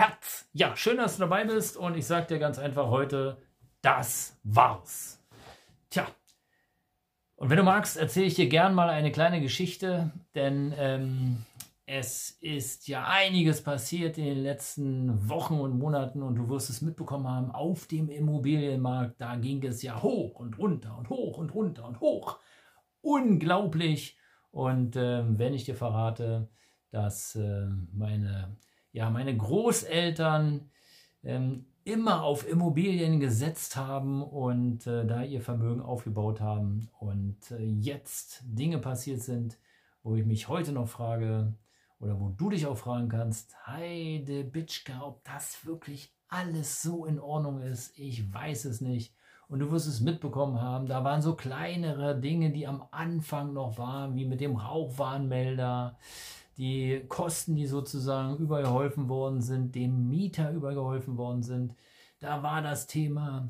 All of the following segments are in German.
Herz. Ja, schön, dass du dabei bist und ich sage dir ganz einfach heute, das war's. Tja, und wenn du magst, erzähle ich dir gern mal eine kleine Geschichte, denn ähm, es ist ja einiges passiert in den letzten Wochen und Monaten und du wirst es mitbekommen haben, auf dem Immobilienmarkt, da ging es ja hoch und runter und hoch und runter und hoch. Unglaublich. Und äh, wenn ich dir verrate, dass äh, meine ja, meine Großeltern ähm, immer auf Immobilien gesetzt haben und äh, da ihr Vermögen aufgebaut haben und äh, jetzt Dinge passiert sind, wo ich mich heute noch frage oder wo du dich auch fragen kannst, Heide Bitschka, ob das wirklich alles so in Ordnung ist, ich weiß es nicht. Und du wirst es mitbekommen haben, da waren so kleinere Dinge, die am Anfang noch waren, wie mit dem Rauchwarnmelder, die Kosten, die sozusagen übergeholfen worden sind, dem Mieter übergeholfen worden sind. Da war das Thema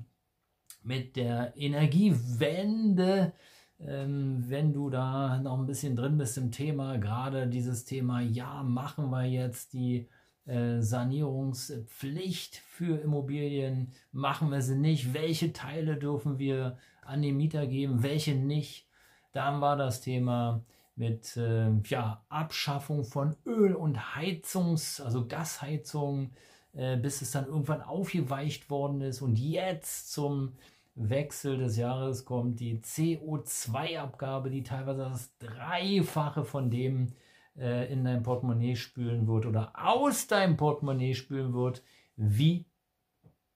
mit der Energiewende, ähm, wenn du da noch ein bisschen drin bist im Thema, gerade dieses Thema, ja, machen wir jetzt die äh, Sanierungspflicht für Immobilien, machen wir sie nicht, welche Teile dürfen wir an den Mieter geben, welche nicht. Dann war das Thema mit äh, ja, Abschaffung von Öl- und Heizungs-, also Gasheizung, äh, bis es dann irgendwann aufgeweicht worden ist. Und jetzt zum Wechsel des Jahres kommt die CO2-Abgabe, die teilweise das Dreifache von dem äh, in dein Portemonnaie spülen wird oder aus deinem Portemonnaie spülen wird. Wie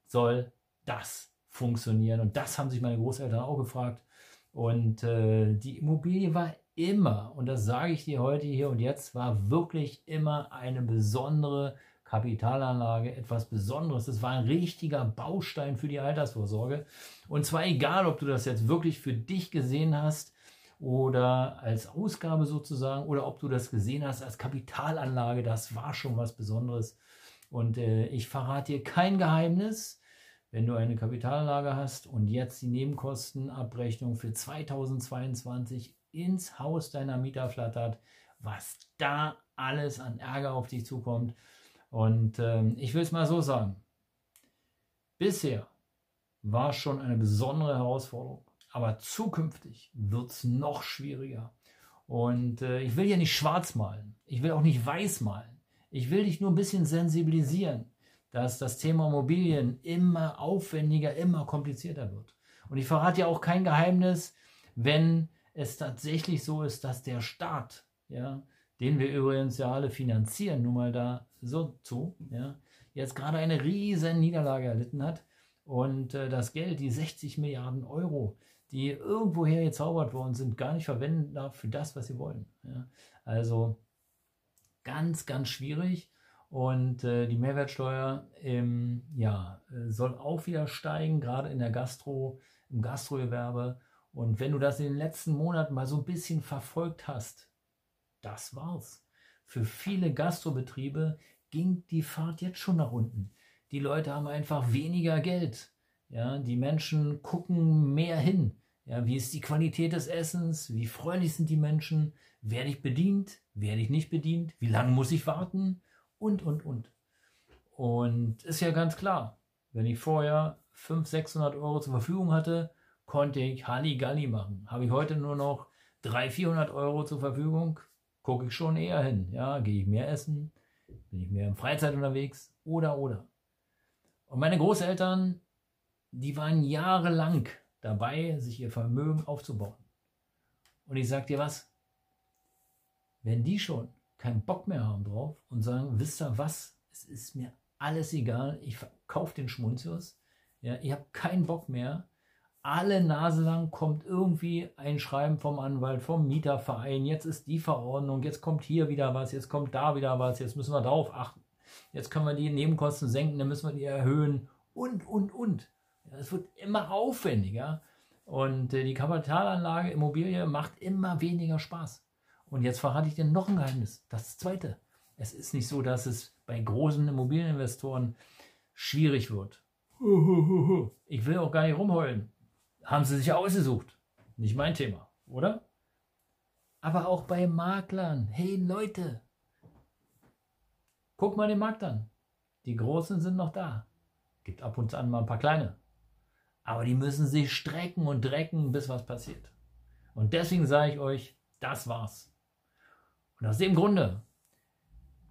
soll das funktionieren? Und das haben sich meine Großeltern auch gefragt. Und äh, die Immobilie war immer, und das sage ich dir heute hier und jetzt, war wirklich immer eine besondere Kapitalanlage, etwas Besonderes. Das war ein richtiger Baustein für die Altersvorsorge. Und zwar egal, ob du das jetzt wirklich für dich gesehen hast oder als Ausgabe sozusagen, oder ob du das gesehen hast als Kapitalanlage, das war schon was Besonderes. Und äh, ich verrate dir kein Geheimnis. Wenn du eine Kapitalanlage hast und jetzt die Nebenkostenabrechnung für 2022 ins Haus deiner Mieter flattert, was da alles an Ärger auf dich zukommt. Und ähm, ich will es mal so sagen. Bisher war schon eine besondere Herausforderung, aber zukünftig wird es noch schwieriger. Und äh, ich will ja nicht schwarz malen, ich will auch nicht weiß malen. Ich will dich nur ein bisschen sensibilisieren, dass das Thema Immobilien immer aufwendiger, immer komplizierter wird. Und ich verrate ja auch kein Geheimnis, wenn es tatsächlich so ist, dass der Staat, ja, den wir übrigens ja alle finanzieren, nun mal da so zu, ja, jetzt gerade eine riesen Niederlage erlitten hat und äh, das Geld, die 60 Milliarden Euro, die irgendwoher gezaubert worden sind, gar nicht verwenden darf für das, was sie wollen. Ja. Also ganz, ganz schwierig. Und äh, die Mehrwertsteuer ähm, ja, äh, soll auch wieder steigen, gerade in der Gastro, im Gastrogewerbe. Und wenn du das in den letzten Monaten mal so ein bisschen verfolgt hast, das war's. Für viele Gastrobetriebe ging die Fahrt jetzt schon nach unten. Die Leute haben einfach weniger Geld. Ja, die Menschen gucken mehr hin. Ja, wie ist die Qualität des Essens? Wie freundlich sind die Menschen? Werde ich bedient? Werde ich nicht bedient? Wie lange muss ich warten? Und, und, und. Und ist ja ganz klar, wenn ich vorher 500, 600 Euro zur Verfügung hatte, konnte ich Halligalli machen. Habe ich heute nur noch 300, 400 Euro zur Verfügung, gucke ich schon eher hin. Ja, gehe ich mehr essen, bin ich mehr in Freizeit unterwegs oder oder. Und meine Großeltern, die waren jahrelang dabei, sich ihr Vermögen aufzubauen. Und ich sage dir was, wenn die schon keinen Bock mehr haben drauf und sagen, wisst ihr was, es ist mir alles egal, ich verkaufe den Schmunzius, ja, ich habe keinen Bock mehr, alle Nase lang kommt irgendwie ein Schreiben vom Anwalt, vom Mieterverein, jetzt ist die Verordnung, jetzt kommt hier wieder was, jetzt kommt da wieder was, jetzt müssen wir darauf achten. jetzt können wir die Nebenkosten senken, dann müssen wir die erhöhen und, und, und. Es wird immer aufwendiger und äh, die Kapitalanlage Immobilie macht immer weniger Spaß. Und jetzt verrate ich dir noch ein Geheimnis. Das zweite. Es ist nicht so, dass es bei großen Immobilieninvestoren schwierig wird. Ich will auch gar nicht rumheulen. Haben sie sich ausgesucht. Nicht mein Thema, oder? Aber auch bei Maklern. Hey Leute, guck mal den Markt an. Die Großen sind noch da. Gibt ab und an mal ein paar kleine. Aber die müssen sich strecken und drecken, bis was passiert. Und deswegen sage ich euch, das war's. Und aus dem Grunde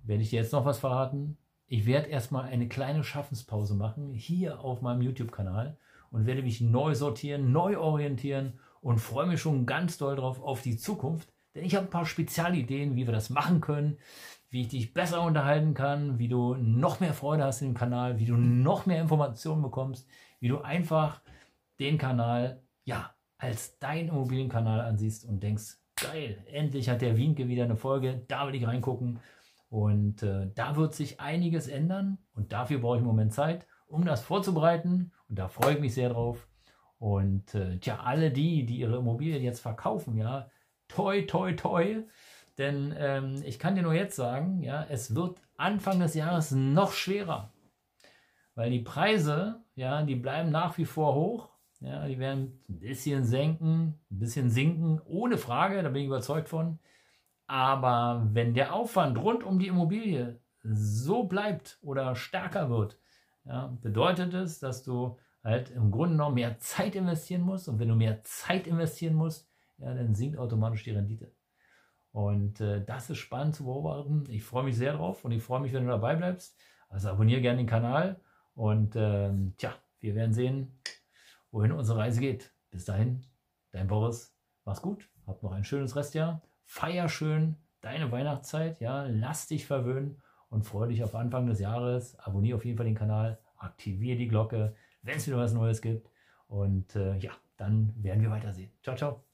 werde ich dir jetzt noch was verraten. Ich werde erstmal eine kleine Schaffenspause machen, hier auf meinem YouTube-Kanal und werde mich neu sortieren, neu orientieren und freue mich schon ganz doll drauf auf die Zukunft. Denn ich habe ein paar Spezialideen, wie wir das machen können, wie ich dich besser unterhalten kann, wie du noch mehr Freude hast in dem Kanal, wie du noch mehr Informationen bekommst, wie du einfach den Kanal ja als dein Immobilienkanal ansiehst und denkst, geil, endlich hat der Wienke wieder eine Folge, da will ich reingucken. Und äh, da wird sich einiges ändern und dafür brauche ich im Moment Zeit, um das vorzubereiten. Und da freue ich mich sehr drauf. Und äh, tja, alle die, die ihre Immobilien jetzt verkaufen, ja, toi, toi, toi. Denn ähm, ich kann dir nur jetzt sagen, ja, es wird Anfang des Jahres noch schwerer. Weil die Preise, ja, die bleiben nach wie vor hoch. Ja, die werden ein bisschen senken, ein bisschen sinken, ohne Frage, da bin ich überzeugt von. Aber wenn der Aufwand rund um die Immobilie so bleibt oder stärker wird, ja, bedeutet es, dass du halt im Grunde noch mehr Zeit investieren musst. Und wenn du mehr Zeit investieren musst, ja, dann sinkt automatisch die Rendite. Und äh, das ist spannend zu beobachten. Ich freue mich sehr drauf und ich freue mich, wenn du dabei bleibst. Also abonniere gerne den Kanal und ähm, tja, wir werden sehen, wohin unsere Reise geht. Bis dahin, dein Boris. Mach's gut, hab noch ein schönes Restjahr. Feier schön deine Weihnachtszeit, ja, lass dich verwöhnen und freue dich auf Anfang des Jahres. Abonniere auf jeden Fall den Kanal, aktiviere die Glocke, wenn es wieder was Neues gibt. Und äh, ja, dann werden wir weitersehen. Ciao, ciao.